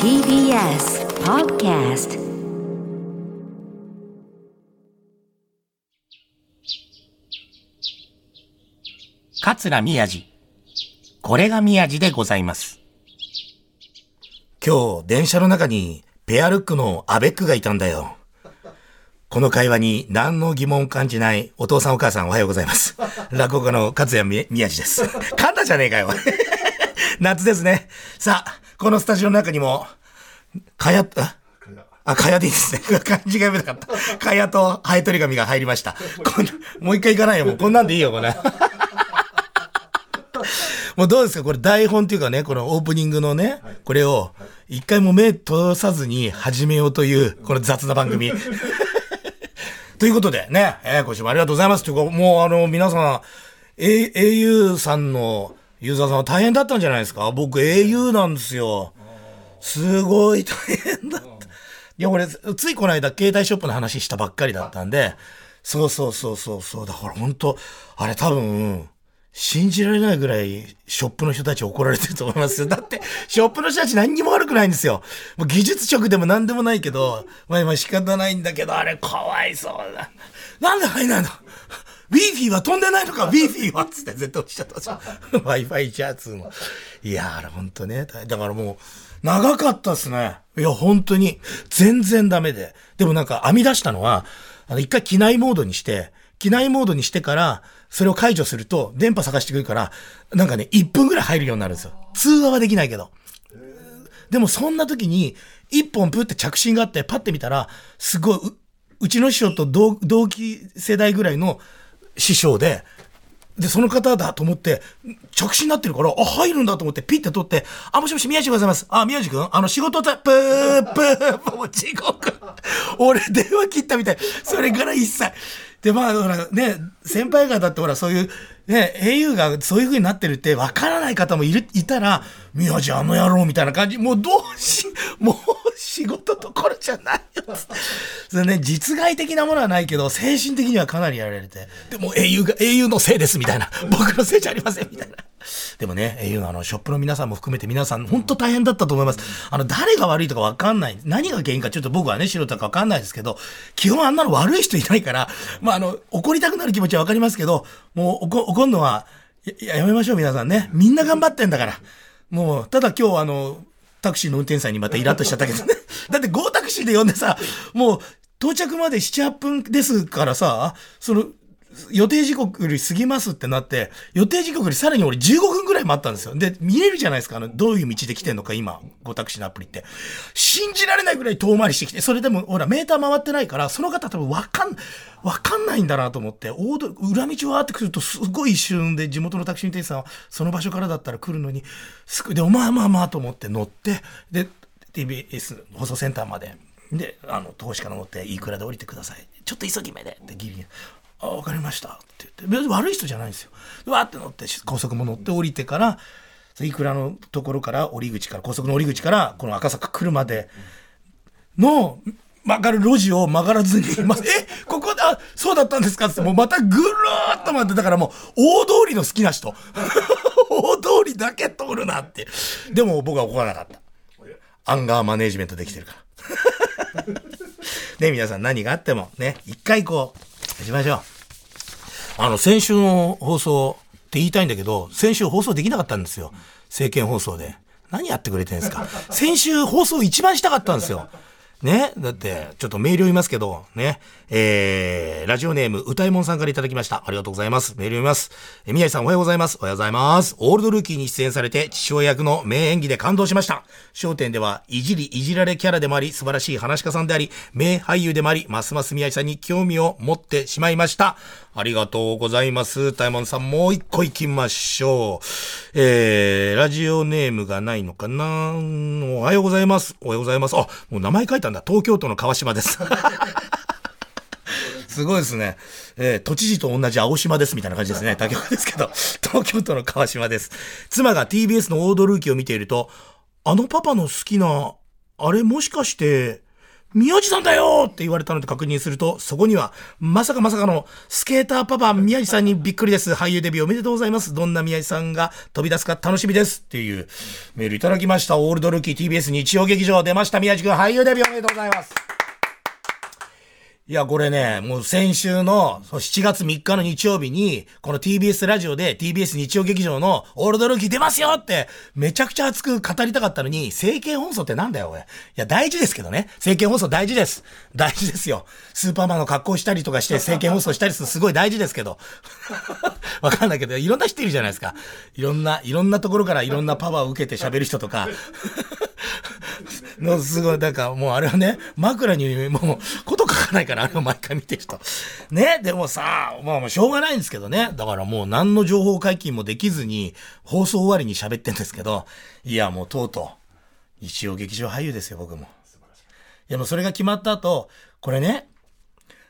TBS Podcast 桂宮治。これが宮治でございます。今日、電車の中にペアルックのアベックがいたんだよ。この会話に何の疑問を感じないお父さんお母さんおはようございます。落語家の勝谷み宮治です。噛んだじゃねえかよ。夏ですね。さあ、このスタジオの中にも、かや、ああ、かやでいいですね。漢字が読めなかった。かやとハエトリ紙が入りました。こんもう一回行かないよ。もうこんなんでいいよ、これ。もうどうですか？これ台本っていうかね、このオープニングのね、これを一回も目通さずに始めようという、この雑な番組。ということでね、えー今週もありがとうございます。というか、もうあの、皆さん、A、au さんのユーザーさんは大変だったんじゃないですか？僕 au なんですよ。すごい大変だった。いや、俺、ついこの間、携帯ショップの話したばっかりだったんで、そうそうそうそうそう、だから本当あれ多分、信じられないぐらい、ショップの人たち怒られてると思いますよ。だって、ショップの人たち何にも悪くないんですよ。もう技術職でも何でもないけど、まあ今仕方ないんだけど、あれかわいそうだ。なんで入んないの？ウィーフィーは飛んでないのか ウィーフィーはつって絶対おっしゃってました。Wi-Fi チャーツーも。いやー、あれほんとね。だからもう、長かったっすね。いや、本当に。全然ダメで。でもなんか編み出したのは、あの、一回機内モードにして、機内モードにしてから、それを解除すると、電波探してくるから、なんかね、1分ぐらい入るようになるんですよ。通話はできないけど。でもそんな時に、一本プって着信があって、パッて見たら、すごい、ううちの師匠と同同期世代ぐらいの師匠で、で、その方だと思って、着信になってるから、あ、入るんだと思って、ピッて取って、あ、もしもし、宮治でございます。あ、宮治君あの、仕事だ、ぷー、ぷー、もう地獄。俺、電話切ったみたい。それから一切。で、まあ、ほら、ね、先輩方ってほら、そういう、ね、au がそういう風になってるって分からない方もいる、いたら、宮治あの野郎みたいな感じ、もうどうし、もう仕事どころじゃないよ。それね、実害的なものはないけど、精神的にはかなりやられて。でも au が、au のせいですみたいな。僕のせいじゃありませんみたいな。でもね、au のあの、ショップの皆さんも含めて皆さん、本当大変だったと思います。あの、誰が悪いとか分かんない。何が原因かちょっと僕はね、素人か分かんないですけど、基本あんなの悪い人いないから、まあ、あの、怒りたくなる気持ちは分かりますけど、もう怒怒るのは、ややめましょう皆さんね。みんな頑張ってんだから。もう、ただ今日あの、タクシーの運転手さんにまたイラッとしちゃったけどね。だって GO タクシーで呼んでさ、もう到着まで7、8分ですからさ、その、予定時刻より過ぎますってなって、予定時刻よりさらに俺15分ぐらい待ったんですよ。で、見れるじゃないですか、あの、どういう道で来てんのか、今、GO タクシーのアプリって。信じられないぐらい遠回りしてきて、それでも、ほら、メーター回ってないから、その方多分わかん、わかんないんだなと思って、大通裏道わーって来ると、すごい一瞬で、地元のタクシー運転手さんは、その場所からだったら来るのに、すぐ、で、まあまあまあと思って乗って、で、TBS 放送センターまで、で、あの、投資から乗って、いくらで降りてください。ちょっと急ぎ目で、ってギリギリ。あ、わかりました。って言って。別に悪い人じゃないんですよ。わって乗って、高速も乗って降りてから、いくらのところから、降り口から、高速の降り口から、この赤坂来るまでの、曲がる路地を曲がらずに、ま、え、ここだ、そうだったんですか？ってって、もうまたぐるっと回って、だからもう、大通りの好きな人。大通りだけ通るなって。でも僕は怒らなかった。アンガーマネージメントできてるから。ね、皆さん何があってもね、一回こう、しましょう。あの、先週の放送って言いたいんだけど、先週放送できなかったんですよ。政見放送で。何やってくれてんですか。先週放送一番したかったんですよ。ね。だって、ちょっとメール読みますけど、ね。えー、ラジオネーム、歌いもんさんからいただきました。ありがとうございます。メール読みます。え宮治さんおはようございます。おはようございます。オールドルーキーに出演されて、父親役の名演技で感動しました。焦点では、いじりいじられキャラでもあり、素晴らしい話し家さんであり、名俳優でもあり、ますます宮治さんに興味を持ってしまいました。ありがとうございます。タイモンさん、もう一個行きましょう。えー、ラジオネームがないのかなおはようございます。おはようございます。あ、もう名前書いたんだ。東京都の川島です。すごいですね。えー都知事と同じ青島ですみたいな感じですね。竹岡ですけど、東京都の川島です。妻が TBS のオードルーキーを見ていると、あのパパの好きな、あれもしかして、宮地さんだよって言われたので確認すると、そこには、まさかまさかの、スケーターパパ宮地さんにびっくりです。俳優デビューおめでとうございます。どんな宮地さんが飛び出すか楽しみです。っていうメールいただきました。オールドルーキー TBS 日曜劇場出ました。宮地君俳優デビューおめでとうございます。いや、これね、もう先週の7月3日の日曜日に、この TBS ラジオで TBS 日曜劇場のオールドルーキー出ますよって、めちゃくちゃ熱く語りたかったのに、政見放送ってなんだよ、おい。いや、大事ですけどね。政見放送大事です。大事ですよ。スーパーマンの格好したりとかして政見放送したりするすごい大事ですけど。わかんないけど、いろんな人いるじゃないですか。いろんな、いろんなところからいろんなパワーを受けて喋る人とか。のすごい、だからもうあれはね、枕にもう、こと書かないから、あれを毎回見てる人。ね、でもさ、まあもうしょうがないんですけどね。だからもう何の情報解禁もできずに、放送終わりに喋ってんですけど、いやもうとうとう、一応劇場俳優ですよ、僕も。いやもうそれが決まった後、これね、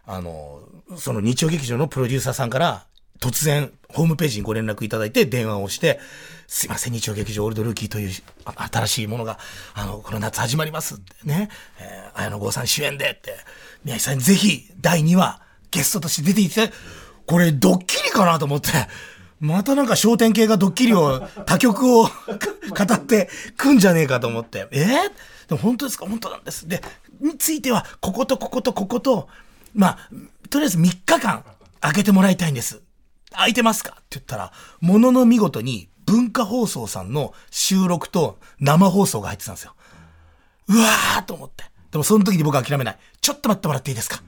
あの、その日曜劇場のプロデューサーさんから、突然、ホームページにご連絡いただいて、電話をして、すいません、日曜劇場オールドルーキーというあ新しいものが、あの、この夏始まります。ってね、えー、綾野剛さん主演でって、宮城さんにぜひ、第2話、ゲストとして出ていて、これ、ドッキリかなと思って、またなんか焦点系がドッキリを、他局を語ってくんじゃねえかと思って、えー、でも本当ですか？本当なんです。で、については、こことこことここと、まあ、とりあえず3日間、開けてもらいたいんです。空いてますか？って言ったら、ものの見事に文化放送さんの収録と生放送が入ってたんですよ。うわーと思って。でもその時に僕は諦めない。ちょっと待ってもらっていいですか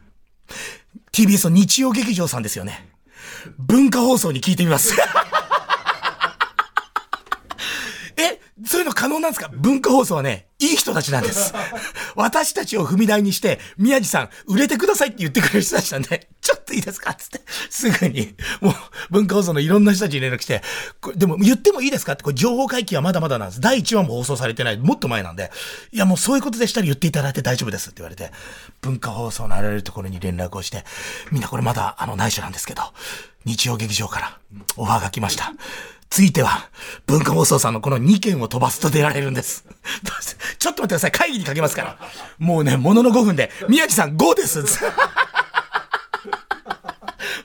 ?TBS の日曜劇場さんですよね。文化放送に聞いてみます。え、そういうの可能なんですか？文化放送はね、いい人たちなんです。私たちを踏み台にして、宮地さん、売れてくださいって言ってくれる人たちなんで、ちょっといいですか？つって、すぐに、もう、文化放送のいろんな人たちに連絡して、これでも言ってもいいですか？って、これ情報解禁はまだまだなんです。第1話も放送されてない、もっと前なんで、いやもうそういうことでしたら言っていただいて大丈夫ですって言われて、文化放送のあらゆるところに連絡をして、みんなこれまだ、あの、内緒なんですけど、日曜劇場からオファーが来ました。ついては、文化放送さんのこの2件を飛ばすと出られるんです。ちょっと待ってください。会議にかけますから。もうね、ものの5分で、宮地さん5です。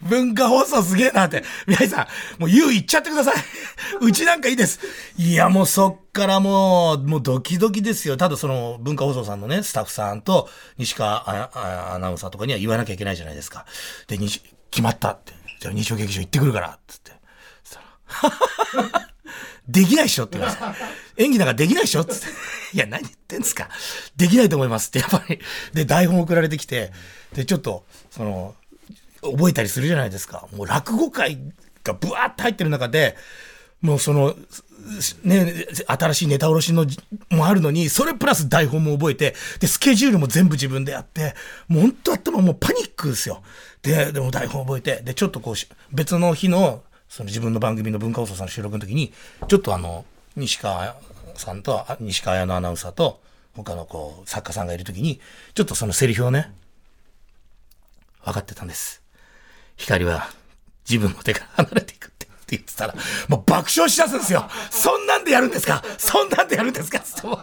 文化放送すげえなって。宮地さん、もう言う言っちゃってください。うちなんかいいです。いや、もうそっからもう、もうドキドキですよ。ただその文化放送さんのね、スタッフさんと西川アナウンサーとかには言わなきゃいけないじゃないですか。で、決まったって。じゃあ日曜劇場行ってくるから、つって。できないっしょって言われて。演技なんかできないっしょつって。いや、何言ってんすかできないと思いますって、やっぱり。で、台本送られてきて、で、ちょっと、その、覚えたりするじゃないですか。もう落語会がブワーって入ってる中で、もうその、ね、新しいネタおろしのもあるのに、それプラス台本も覚えて、で、スケジュールも全部自分でやって、もう本当頭もうパニックですよ。で、でも台本覚えて、で、ちょっとこう、別の日の、その自分の番組の文化放送さんの収録の時に、ちょっとあの、西川さんと、西川綾のアナウンサーと、他のこう、作家さんがいる時に、ちょっとそのセリフをね、分かってたんです。光は自分の手から離れていくってって言ってたら、もう爆笑しだすんですよ。そんなんでやるんですか？そんなんでやるんですか？つっても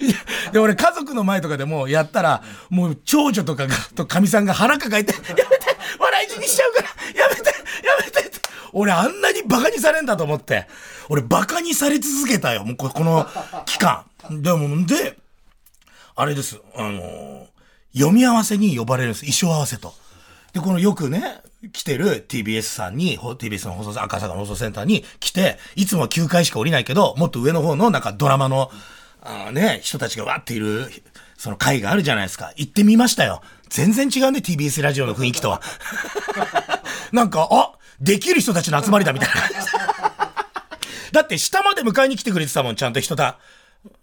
いやで、俺家族の前とかでもやったら、もう長女とかが、とかみさんが腹抱えて、やめて笑い死にしちゃうからやめてやめてって俺あんなにバカにされんだと思って。俺バカにされ続けたよ。もうこの期間。でも、で、あれです。あの読み合わせに呼ばれるんです。衣装合わせと。で、このよくね、来てる TBS さんに、TBS の放送、赤坂の放送センターに来て、いつもは9回しか降りないけど、もっと上の方のなんかドラマの、あね、人たちがわっている、その会があるじゃないですか。行ってみましたよ。全然違うね、TBS ラジオの雰囲気とは。なんか、あできる人たちの集まりだみたいな。だって下まで迎えに来てくれてたもん、ちゃんと人だ。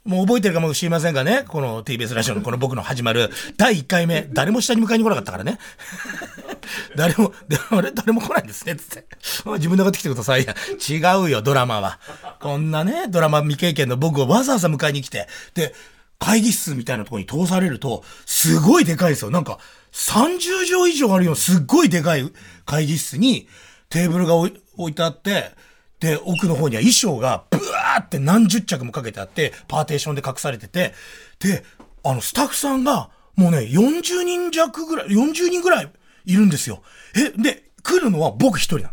もう覚えてるかもしれませんがね、この TBS ラジオのこの僕の始まる第1回目、誰も下に迎えに来なかったからね。誰も、であれ誰も来ないんですね、つって。自分で上がってきてください。いや、違うよ、ドラマは。こんなね、ドラマ未経験の僕をわざわざ迎えに来て、で、会議室みたいなところに通されると、すごいでかいですよ。なんか、30畳以上あるようなすっごいでかい会議室に、テーブルが置いてあって、で、奥の方には衣装がブワーって何十着もかけてあって、パーテーションで隠されてて、で、あの、スタッフさんが、もうね、40人弱ぐらい、40人ぐらいいるんですよ。え、で、来るのは僕一人なの。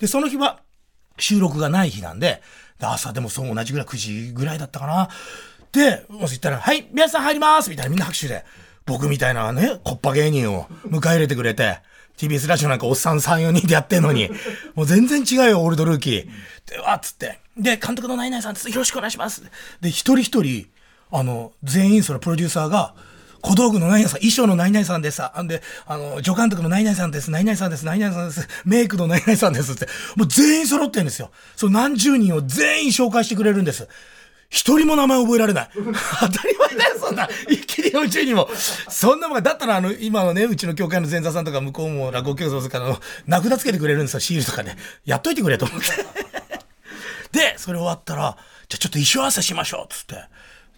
で、その日は収録がない日なんで、で朝でもそう同じぐらい9時ぐらいだったかな。で、もし言ったら、はい、皆さん入りますみたいなみんな拍手で、僕みたいなね、コッパ芸人を迎え入れてくれて、TBS ラジオなんかおっさん3、4人でやってんのに、もう全然違うよ、オールドルーキー。で、わっつって。で、監督のナイナイさんです。よろしくお願いします。で、一人一人、あの、全員そのプロデューサーが、小道具のナイナイさん、衣装のナイナイさんです。あんで、あの、助監督のナイナイさんです。ナイナイさんです。ナイナイさんです。メイクのナイナイさんです。って。もう全員揃ってるんですよ。そう何十人を全員紹介してくれるんです。一人も名前覚えられない。当たり前だよ、そんな。一気に40人も。そんなもんだったら、あの、今のね、うちの教会の前座さんとか、向こうも落語教室とかの、名札つけてくれるんですよ、シールとかで。やっといてくれと思って。で、それ終わったら、じゃあちょっと衣装合わせしましょう、つって。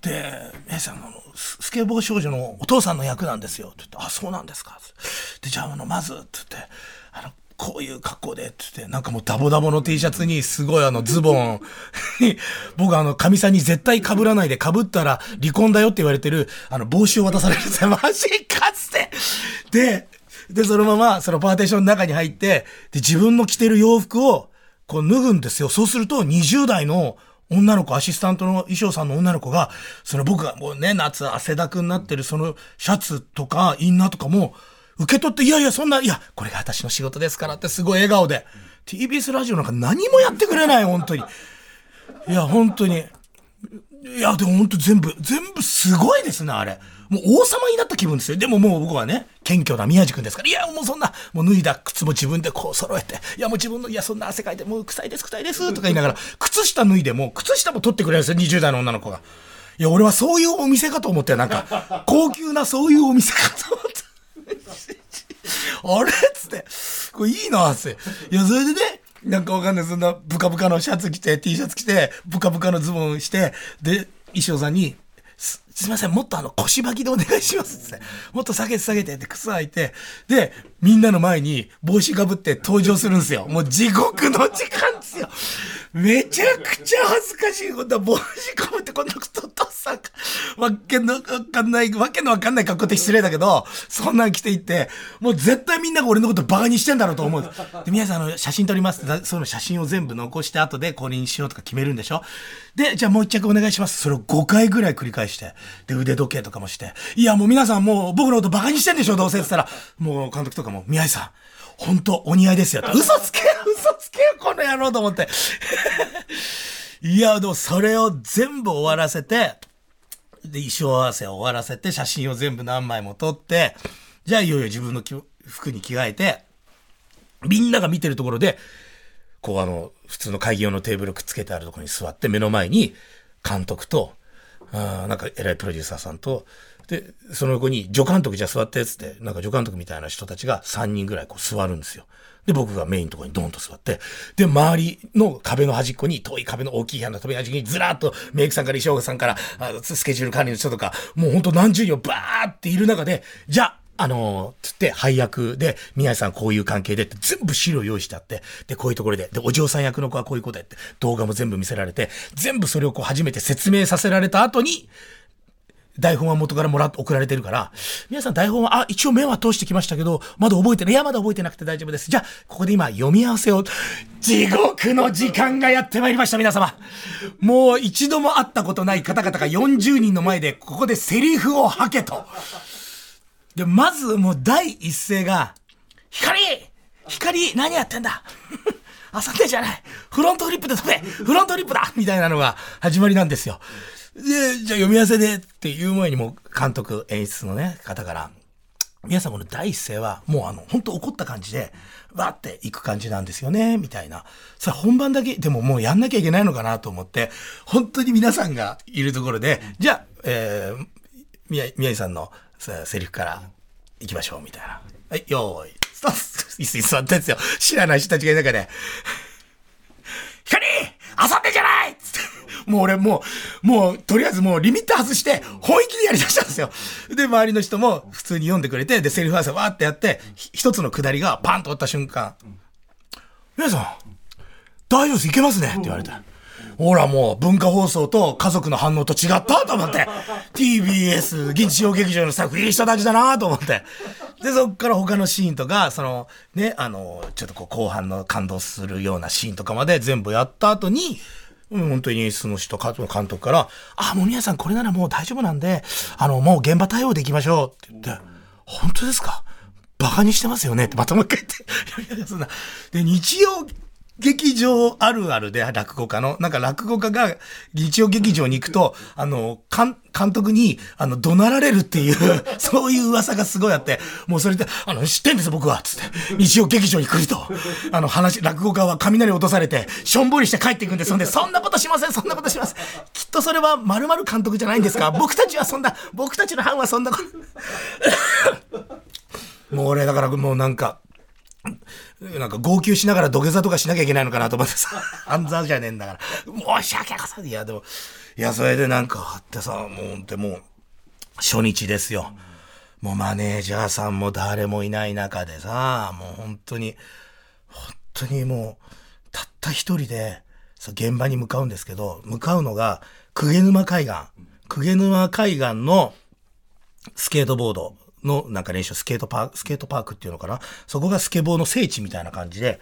で、姉さん、あの、ススケボー少女のお父さんの役なんですよ、って言って、あ、そうなんですか。で、じゃあ、あの、まず、って言って、あの、こういう格好で、って言って、なんかもうダボダボの T シャツに、すごいあの、ズボン、僕あの、神さんに絶対被らないで、被ったら離婚だよって言われてる、あの、帽子を渡されるんですよ。マジかつて。で、で、そのまま、そのパーテーションの中に入って、で、自分の着てる洋服を、こう脱ぐんですよ。そうすると、20代の女の子、アシスタントの衣装さんの女の子が、その僕がもうね、夏汗だくになってるそのシャツとかインナーとかも、受け取って、いやいや、そんな、いや、これが私の仕事ですからってすごい笑顔で。TBS ラジオなんか何もやってくれない、本当に。いや、本当に。いや、でも本当全部、全部すごいですね、あれ。もう王様になった気分ですよ。でももう僕はね、謙虚な宮治君ですから、いや、もうそんな、もう脱いだ靴も自分でこう揃えて、いや、もう自分の、いや、そんな汗かいて、もう臭いです、臭いです、とか言いながら、靴下脱いでも、靴下も取ってくれるんですよ、20代の女の子が。いや、俺はそういうお店かと思って、なんか、高級なそういうお店かと思って。あれっつって、これいいなっって。いや、それでね、なんかわかんない、そんなブカブカのシャツ着て、T シャツ着て、ブカブカのズボンして、で、衣装さんに、すすいません、もっとあの腰履きでお願いしますっつって。もっと下げて下げてって靴履いて、で、みんなの前に帽子かぶって登場するんですよ。もう地獄の時間ですよ。めちゃくちゃ恥ずかしいことは帽子かぶってこんなこととさ、わけのわかんない、わけのわかんない格好って失礼だけど、そんなん着ていって、もう絶対みんなが俺のことバカにしてんだろうと思う。で、皆さんあの写真撮ります。って、その写真を全部残して後でこれにしようとか決めるんでしょ？で、じゃあもう一着お願いします。それを5回ぐらい繰り返して、で、腕時計とかもして、いやもう皆さんもう僕のことバカにしてんでしょ？どうせって言ったら、もう監督とかも、宮井さん、本当お似合いですよ。嘘つけけよこの野郎と思って。いや、でもそれを全部終わらせて、で、衣装合わせを終わらせて、写真を全部何枚も撮って、じゃあいよいよ自分の服に着替えて、みんなが見てるところで、こうあの、普通の会議用のテーブルくっつけてあるところに座って、目の前に監督と、あーなんか偉いプロデューサーさんと、で、その横に助監督じゃ座ってっつって、なんか助監督みたいな人たちが3人ぐらいこう座るんですよ。で、僕がメインのところにドーンと座って、で、周りの壁の端っこに、遠い壁の大きい部屋の壁の端っこにずらーっとメイクさんから衣装さんから、スケジュール管理の人とか、もうほんと何十人をバーっている中で、じゃあ、あのつって、配役で、宮井さんこういう関係でって、全部資料用意してあって、で、こういうところで、で、お嬢さん役の子はこういうことやって、動画も全部見せられて、全部それをこう初めて説明させられた後に、台本は元からもらって送られてるから、皆さん台本は、あ、一応目は通してきましたけど、まだ覚えてない。いや、まだ覚えてなくて大丈夫です。じゃあ、ここで今、読み合わせを、地獄の時間がやってまいりました、皆様。もう一度も会ったことない方々が40人の前で、ここでセリフを吐けと。で、まずもう第一声が、光光何やってんだ?あさってじゃないフロントフリップで飛べフロントフリップだみたいなのが始まりなんですよ。で、じゃあ読み合わせでっていう前にも監督、演出のね、方から、皆さんこの第一声は、もうあの、本当怒った感じで、わーっていく感じなんですよね、みたいな。さあ本番だけ、でももうやんなきゃいけないのかなと思って、本当に皆さんがいるところで、じゃあ、えー、宮宮井さんのさセリフから行きましょう、みたいな。はい、よーい、スタート椅子に座ったんですよ。知らない人たちがいる中で、光遊んでんじゃない。もう俺もう、もう、とりあえずもうリミッター外して、本気でやりだしたんですよ。で、周りの人も普通に読んでくれて、で、セリフ合わせわーってやって、一つのくだりがパンと折った瞬間、皆さん、大丈夫です、いけますね？って言われて。ほらもう文化放送と家族の反応と違ったと思って。TBS 日曜劇場のスタッフいい人たちだなと思って。で、そっから他のシーンとか、その、ね、あの、ちょっとこう後半の感動するようなシーンとかまで全部やった後に、本当に演出の人、監督から、あ、もう宮さんこれならもう大丈夫なんで、あの、もう現場対応でいきましょうって言って、本当ですか？バカにしてますよね？ってまたもう一回言って。いやいや、そんな。で、日曜劇場あるあるで落語家の、なんか落語家が日曜劇場に行くと、あの、監監督に、あの、怒鳴られるっていう、そういう噂がすごいあって、もうそれで、あの、知ってんです僕は、つって。日曜劇場に来ると、あの、話、落語家は雷落とされて、しょんぼりして帰っていくんです。そんで、そんなことしません、そんなことしません。きっとそれは〇〇監督じゃないんですか 僕たちはそんな、僕たちの班はそんなこと。もう俺、だからもうなんか、なんか号泣しながら土下座とかしなきゃいけないのかなと思ってさ、暗座じゃねえんだから。申し訳ございません。いや、でも、いや、それでなんかあってさ、もうほんともう、初日ですよ。もうマネージャーさんも誰もいない中でさ、もう本当に、本当にもう、たった一人で、現場に向かうんですけど、向かうのが、鵠沼海岸。鵠沼海岸のスケートボードのなんか練習、スケートパーク、スケートパークっていうのかな？そこがスケボーの聖地みたいな感じで、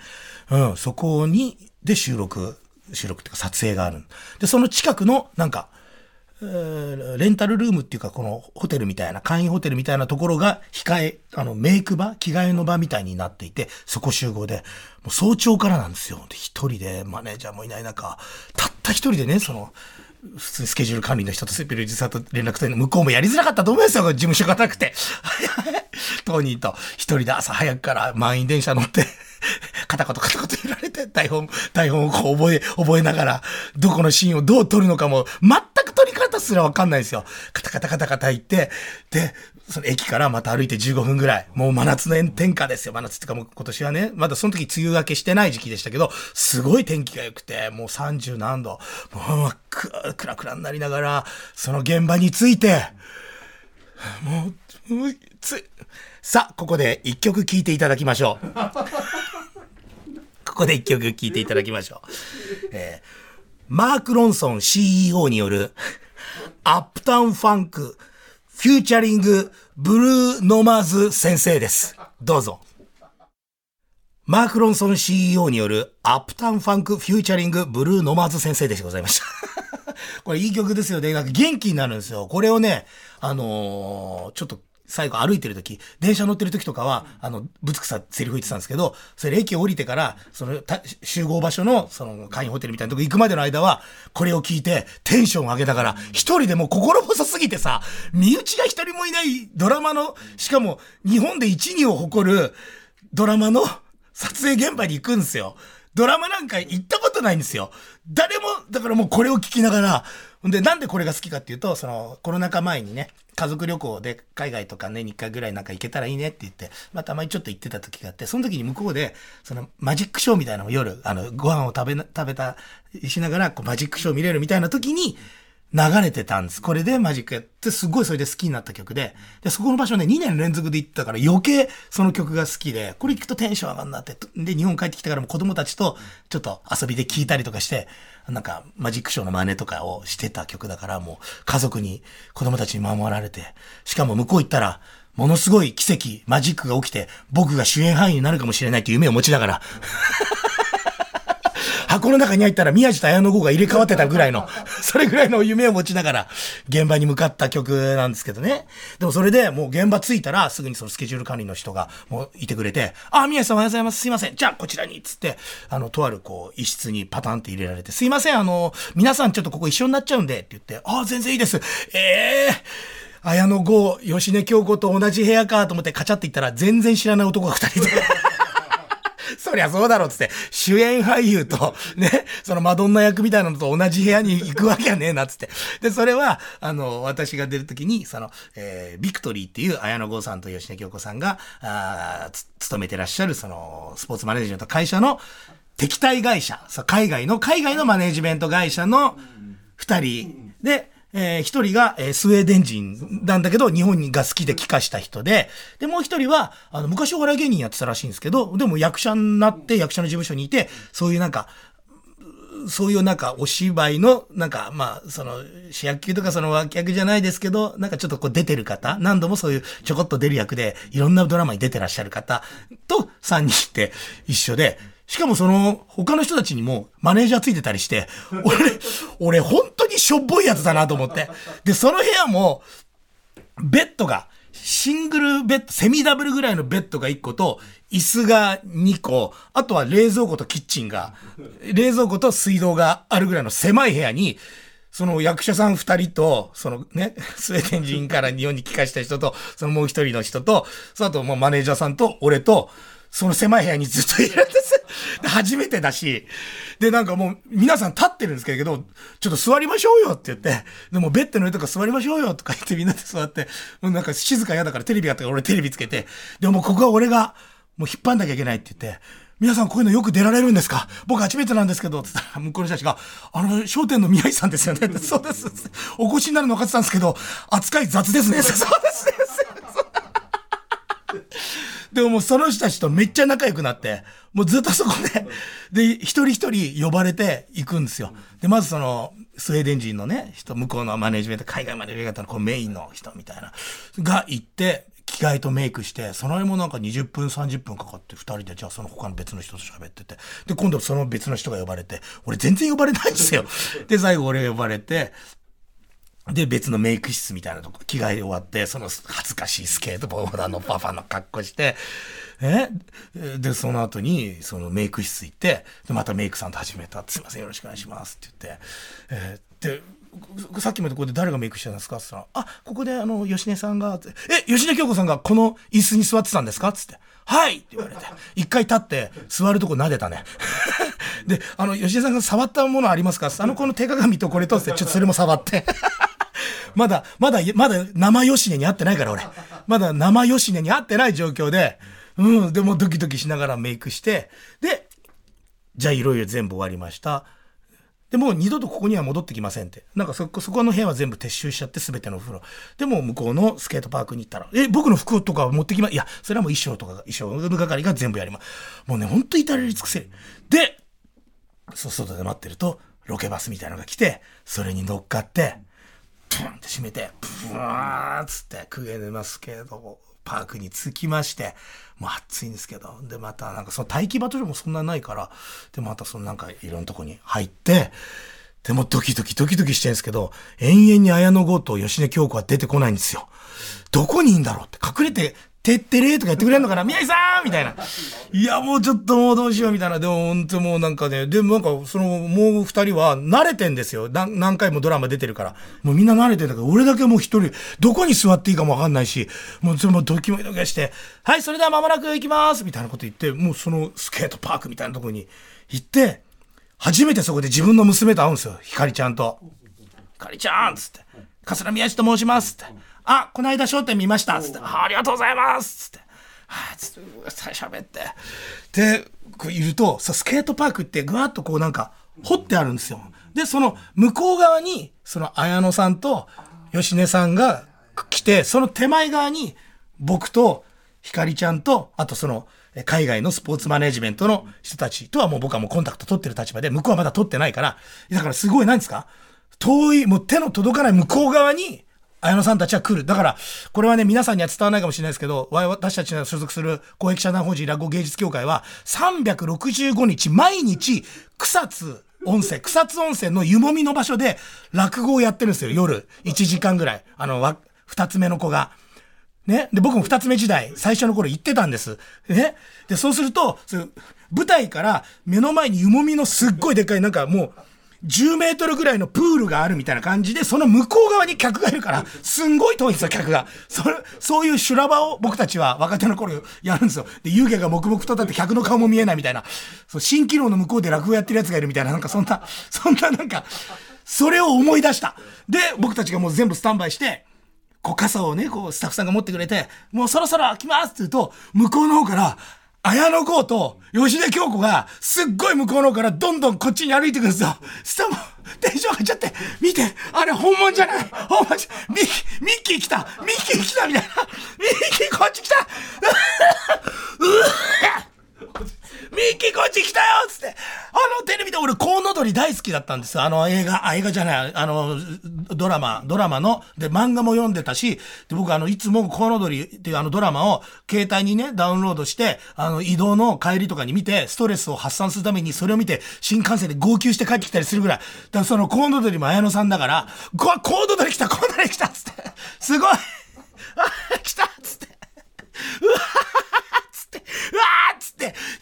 うん、そこに、で収録、収録っていうか撮影がある。で、その近くの、なんか、えーレンタルルームっていうか、このホテルみたいな、簡易ホテルみたいなところが、控え、あの、メイク場着替えの場みたいになっていて、そこ集合で、もう早朝からなんですよ。で、一人で、マネージャーもいない中、たった一人でね、その、普通にスケジュール管理の人とスペルジさんと連絡取るの向こうもやりづらかったと思いますよ、事務所がなくて。トニーと一人で朝早くから満員電車乗って、カタカタカタカタ言われて、台本、台本をこう覚え、覚えながら、どこのシーンをどう撮るのかも、全く撮り方すらわかんないですよ。カタカタカタカタ言って、で、その駅からまた歩いて15分ぐらい。もう真夏の炎天下ですよ。真夏っていうかもう今年はね、まだその時梅雨明けしてない時期でしたけど、すごい天気が良くて、もう30何度、もう真っ暗クラクラになりながら、その現場に着いて、もう、もうつい、さあ、ここで一曲聴いていただきましょう。ここで一曲聴いていただきましょう。えーマーク・ロンソン CEO による、 Uptown Funk、featuring、ブルーノマーズ先生です。どうぞ。マーク・ロンソン CEO による、 Uptown Funk、featuring、ブルーノマーズ先生でございました。これいい曲ですよね。なんか元気になるんですよ。これをね、あのーちょっと、最後歩いてる時、電車乗ってる時とかは、あの、ぶつくさセリフ言ってたんですけど、それ駅降りてから、その、集合場所の、その、会員ホテルみたいなとこ行くまでの間は、これを聞いて、テンション上げながら、一人でも心細すぎてさ、身内が一人もいないドラマの、しかも、日本で一、二を誇る、ドラマの撮影現場に行くんですよ。ドラマなんか行ったことないんですよ。誰も、だからもうこれを聞きながら、で、なんでこれが好きかっていうと、その、コロナ禍前にね、家族旅行で海外とかねに1回ぐらいなんか行けたらいいねって言って、まあたまにちょっと行ってた時があって、その時に向こうで、そのマジックショーみたいなのを夜、あの、ご飯を食べ、食べた、しながら、こうマジックショー見れるみたいな時に、流れてたんです。これでマジックやって、すごいそれで好きになった曲で、で、そこの場所ね、2年連続で行ったから余計その曲が好きで、これ聞くとテンション上がるなって。で、日本帰ってきてからも子供たちとちょっと遊びで聴いたりとかして、なんかマジックショーの真似とかをしてた曲だから、もう家族に、子供たちに守られて、しかも向こう行ったら、ものすごい奇跡、マジックが起きて、僕が主演俳優になるかもしれないっていう夢を持ちながら、箱の中に入ったら宮地と綾野剛が入れ替わってたぐらいの、それぐらいの夢を持ちながら現場に向かった曲なんですけどね。でもそれでもう現場着いたらすぐにそのスケジュール管理の人がもういてくれて、あ、宮地さんおはようございます。すいません。じゃあこちらに、つって、あの、とあるこう、一室にパタンって入れられて、すいません、あの、皆さんちょっとここ一緒になっちゃうんで、って言って、あ、全然いいです。ええ綾野剛、吉根京子と同じ部屋かと思ってカチャって言ったら全然知らない男が二人で。そりゃそうだろうっつって、主演俳優と、ね、そのマドンナ役みたいなのと同じ部屋に行くわけやねえなっつって。で、それは、あの、私が出るときに、その、えービクトリーっていう綾野剛さんと吉根京子さんが、あ勤めてらっしゃる、その、スポーツマネージメント会社の敵対会社、海外の、海外のマネージメント会社の二人で、えー一人が、えースウェーデン人なんだけど、日本が好きで帰化した人で、で、もう一人は、あの、昔お笑い芸人やってたらしいんですけど、でも役者になって役者の事務所にいて、そういうなんか、そういうなんかお芝居の、なんかまあ、その主役級とかその脇役じゃないですけど、なんかちょっとこう出てる方、何度もそういうちょこっと出る役で、いろんなドラマに出てらっしゃる方と3人って一緒で、しかもその、他の人たちにもマネージャーついてたりして、俺、俺本当にしょっぽいやつだなと思って。で、その部屋も、ベッドが、シングルベッド、セミダブルぐらいのベッドが1個と、椅子が2個、あとは冷蔵庫とキッチンが、冷蔵庫と水道があるぐらいの狭い部屋に、その役者さん2人と、そのね、スウェーデン人から日本に帰化した人と、そのもう一人の人と、その後もうマネージャーさんと、俺と、その狭い部屋にずっといるんです。で 初めてだし、で、なんかもう、皆さん立ってるんですけど、ちょっと座りましょうよって言って、でもベッドの上とか座りましょうよとか言ってみんなで座って、もうなんか静か嫌だからテレビやったから俺テレビつけて、でもここは俺が、もう引っ張んなきゃいけないって言って、皆さんこういうのよく出られるんですか？僕初めてなんですけど、つったら、向こうの人たちが、あの、商店の宮井さんですよね。そうです。お越しになるの分かってたんですけど、扱い雑ですね。そうです。ね。でももうその人たちとめっちゃ仲良くなって、もうずっとそこで、で、一人一人呼ばれて行くんですよ。で、まずその、スウェーデン人のね、人、向こうのマネージメント、海外マネージメントのこうメインの人みたいな、が行って、着替えとメイクして、その辺もなんか20分、30分かかって、二人で、じゃあその他の別の人と喋ってて、で、今度その別の人が呼ばれて、俺全然呼ばれないんですよ。で、最後俺呼ばれて、で、別のメイク室みたいなとこ、着替え終わって、その恥ずかしいスケートボーダーのパパの格好して、え？で、その後に、そのメイク室行って、で、またメイクさんと始めた。すいません、よろしくお願いしますって言って、えーで、さっきまでここで誰がメイクしてたんですか？って言ったら、あ、ここであの、吉根さんが、ってえ、吉根京子さんがこの椅子に座ってたんですか？っつって。はいって言われて。一回立って、座るとこ撫でたね。で、あの、吉根さんが触ったものありますか？あの、この手鏡とこれとって、ちょっとそれも触って。まだ、まだ、まだ生吉根に会ってないから俺。まだ生吉根に会ってない状況で、うん、でもドキドキしながらメイクして、で、じゃあいろいろ全部終わりました。でもう二度とここには戻ってきませんって。なんかそこ、そこの部屋は全部撤収しちゃって全てのお風呂。でも向こうのスケートパークに行ったら、え、僕の服とか持ってきま、いや、それはもう衣装とか、衣装の係が全部やります。もうね、ほんと至れり尽くせる。で、そう、外で待ってると、ロケバスみたいなのが来て、それに乗っかって、プンって閉めて、ブワーっつって、くげれますけれどもパークに着きまして、もう暑いんですけど、で、またなんかその待機場所もそんなないから、で、またそのなんかいろんなとこに入って、でもドキドキドキドキしてるんですけど、延々に綾野剛と吉根京子は出てこないんですよ。どこにいんだろうって、隠れて、てってれーとかやってくれるのかな？宮城さんみたいな。いや、もうちょっともうどうしようみたいな。でも本当もうなんかね、でもなんかそのもう二人は慣れてんですよ。何回もドラマ出てるから。もうみんな慣れてんだけど、俺だけもう一人、どこに座っていいかもわかんないし、もうそれもドキドキして、はい、それでは間もなく行きますみたいなこと言って、もうそのスケートパークみたいなところに行って、初めてそこで自分の娘と会うんですよ。ひかりちゃんと。ひかりちゃんつって。桂宮治と申しますって。あ、この間商店見ましたつって。あありがとうございますつって。はあ、つって、うわ喋って。で、こういると、さ、スケートパークってぐわっとこうなんか、掘ってあるんですよ。で、その向こう側に、その綾野さんと吉根さんが来て、その手前側に、僕とひかりちゃんと、あとその、え海外のスポーツマネジメントの人たちとはもう僕はもうコンタクト取ってる立場で、向こうはまだ取ってないから、だからすごい、何ですか？遠い、もう手の届かない向こう側に、綾野さんたちは来る。だから、これはね、皆さんには伝わらないかもしれないですけど、私たちが所属する公益社団法人落語芸術協会は、365日、毎日、草津温泉、草津温泉の湯もみの場所で落語をやってるんですよ、夜。1時間ぐらい。あの、わ二つ目の子が。ね。で、僕も二つ目時代、最初の頃行ってたんです。ね。で、そうすると、舞台から目の前に湯もみのすっごいでっかい、なんかもう、10メートルぐらいのプールがあるみたいな感じで、その向こう側に客がいるから、すんごい遠いんですよ、客が。それ、そういう修羅場を僕たちは若手の頃やるんですよ。で、湯気が黙々と立って客の顔も見えないみたいな。そう、蜃気楼の向こうで落語やってるやつがいるみたいな、なんかそんな、そんななんか、それを思い出した。で、僕たちがもう全部スタンバイして、こう傘をね、こうスタッフさんが持ってくれて、もうそろそろ来ますって言うと、向こうの方から、綾野剛と吉田京子が、すっごい向こうの方からどんどんこっちに歩いてくるんですよ。そしたらもう、テンション上がっちゃって、見て、あれ本物じゃない。本物じゃ、ミッキー、ミッキー来た。ミッキー来たみたいな。ミッキーこっち来た。うわ。ミッキーこっち来たよっつって。あのテレビで俺コウノドリ大好きだったんです。あの映画、映画じゃない、あの、ドラマ、ドラマの、で、漫画も読んでたし、で、僕あの、いつもコウノドリっていうあのドラマを携帯にね、ダウンロードして、あの、移動の帰りとかに見て、ストレスを発散するために、それを見て、新幹線で号泣して帰ってきたりするぐらい。だからそのコウノドリも綾野さんだから、コウノドリ来た、コウノドリ来たっつって、すごい。あ 来たっつって。うわーっつって、うわーっつって、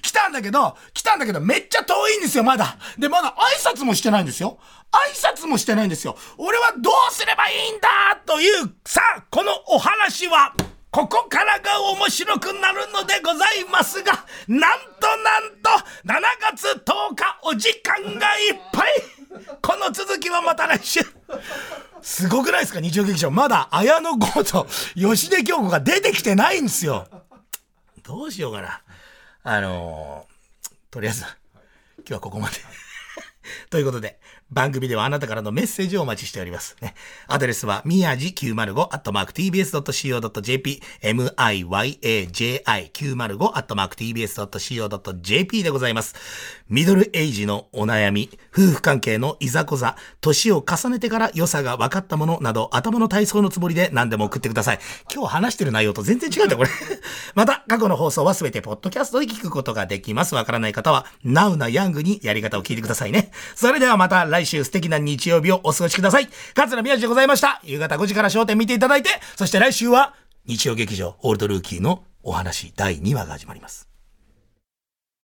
来たんだけど、来たんだけど、めっちゃ遠いんですよ、まだ。で、まだ挨拶もしてないんですよ。挨拶もしてないんですよ。俺はどうすればいいんだという、さあ、このお話は、ここからが面白くなるのでございますが、なんとなんと、7月10日お時間がいっぱいこの続きはまた来週すごくないですか日曜劇場。まだ、綾野剛と吉出京子が出てきてないんですよ。どうしようかな。あのーとりあえず、今日はここまで。ということで、番組ではあなたからのメッセージをお待ちしております。ね、アドレスは、みやじ 905-tbs.co.jp、miyaji905-tbs.co.jp でございます。ミドルエイジのお悩み、夫婦関係のいざこざ、年を重ねてから良さが分かったものなど、頭の体操のつもりで何でも送ってください。今日話してる内容と全然違うんだよ、これ。また、過去の放送はすべてポッドキャストで聞くことができます。わからない方は、ナウなヤングにやり方を聞いてくださいね。それではまた来週素敵な日曜日をお過ごしください。桂宮治でございました。夕方5時から焦点見ていただいて、そして来週は日曜劇場オールドルーキーのお話第2話が始まります。